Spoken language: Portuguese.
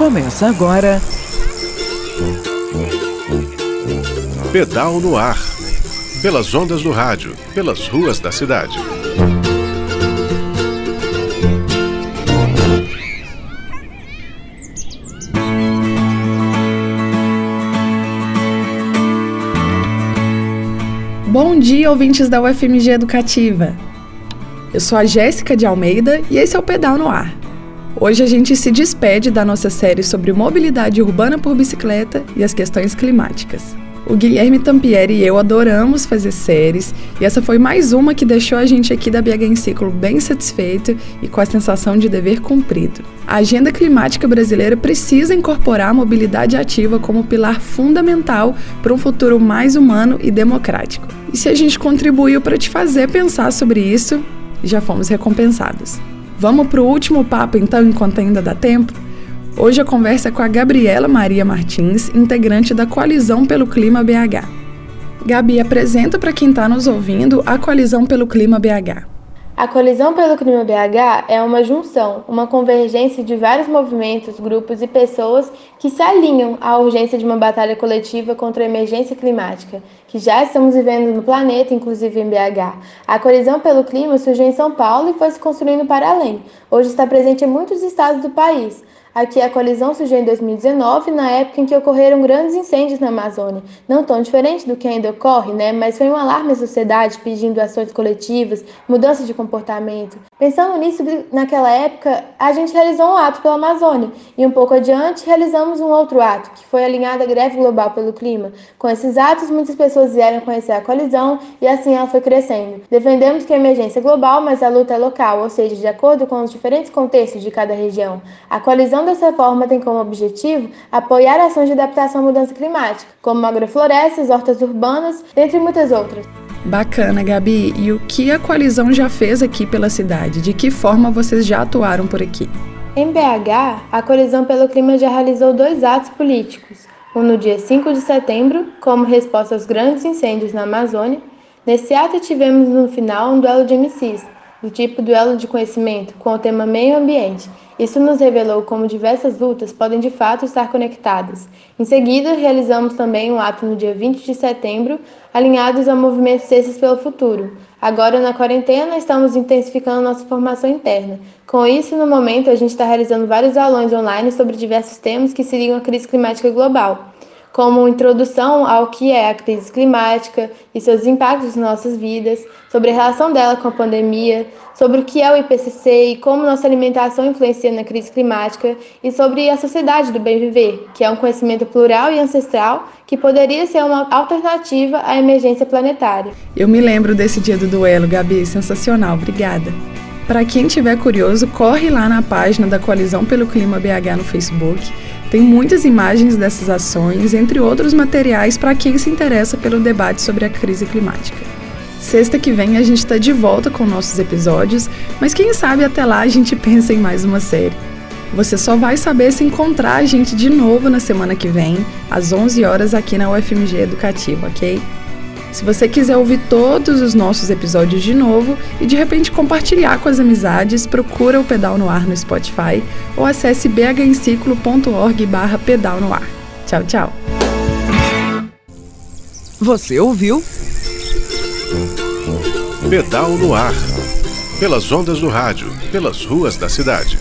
Começa agora. Pedal no ar. Pelas ondas do rádio, pelas ruas da cidade. Bom dia, ouvintes da UFMG Educativa. Eu sou a Jéssica de Almeida e esse é o Pedal no Ar. Hoje a gente se despede da nossa série sobre mobilidade urbana por bicicleta e as questões climáticas. O Guilherme Tampieri e eu adoramos fazer séries, e essa foi mais uma que deixou a gente aqui da BH em Ciclo bem satisfeito e com a sensação de dever cumprido. A agenda climática brasileira precisa incorporar a mobilidade ativa como pilar fundamental para um futuro mais humano e democrático. E se a gente contribuiu para te fazer pensar sobre isso, já fomos recompensados. Vamos para o último papo então, enquanto ainda dá tempo? Hoje a conversa é com a Gabriela Maria Martins, integrante da Coalizão pelo Clima BH. Gabi, apresenta para quem está nos ouvindo a Coalizão pelo Clima BH. A Colisão pelo Clima BH é uma junção, uma convergência de vários movimentos, grupos e pessoas que se alinham à urgência de uma batalha coletiva contra a emergência climática, que já estamos vivendo no planeta, inclusive em BH. A Colisão pelo Clima surgiu em São Paulo e foi se construindo para além. Hoje está presente em muitos estados do país. Aqui a colisão surgiu em 2019, na época em que ocorreram grandes incêndios na Amazônia. Não tão diferente do que ainda ocorre, né? Mas foi um alarme à sociedade pedindo ações coletivas, mudança de comportamento. Pensando nisso, naquela época, a gente realizou um ato pela Amazônia e um pouco adiante realizamos um outro ato, que foi alinhada à greve global pelo clima. Com esses atos, muitas pessoas vieram conhecer a colisão e assim ela foi crescendo. Defendemos que a emergência é global, mas a luta é local, ou seja, de acordo com os diferentes contextos de cada região. A colisão então, dessa forma, tem como objetivo apoiar ações de adaptação à mudança climática, como agroflorestas, hortas urbanas, dentre muitas outras. Bacana, Gabi. E o que a coalizão já fez aqui pela cidade? De que forma vocês já atuaram por aqui? Em BH, a Coalizão pelo Clima já realizou dois atos políticos. Um no dia 5 de setembro, como resposta aos grandes incêndios na Amazônia. Nesse ato tivemos no final um duelo de MCs, do tipo duelo de conhecimento, com o tema meio ambiente, isso nos revelou como diversas lutas podem de fato estar conectadas. Em seguida, realizamos também um ato no dia 20 de setembro, alinhados ao movimento Cestas pelo Futuro. Agora, na quarentena, estamos intensificando nossa formação interna. Com isso, no momento, a gente está realizando vários aulões online sobre diversos temas que seriam a crise climática global como introdução ao que é a crise climática e seus impactos nas nossas vidas, sobre a relação dela com a pandemia, sobre o que é o IPCC e como nossa alimentação influencia na crise climática e sobre a sociedade do bem viver, que é um conhecimento plural e ancestral que poderia ser uma alternativa à emergência planetária. Eu me lembro desse dia do duelo, Gabi, sensacional, obrigada. Para quem tiver curioso, corre lá na página da Coalizão pelo Clima BH no Facebook tem muitas imagens dessas ações, entre outros materiais para quem se interessa pelo debate sobre a crise climática. Sexta que vem a gente está de volta com nossos episódios, mas quem sabe até lá a gente pensa em mais uma série. Você só vai saber se encontrar a gente de novo na semana que vem, às 11 horas aqui na UFMG Educativo, ok? Se você quiser ouvir todos os nossos episódios de novo e de repente compartilhar com as amizades, procura o Pedal no Ar no Spotify ou acesse bhenciclo.org barra pedal no ar. Tchau, tchau. Você ouviu? Pedal no Ar. Pelas ondas do rádio, pelas ruas da cidade.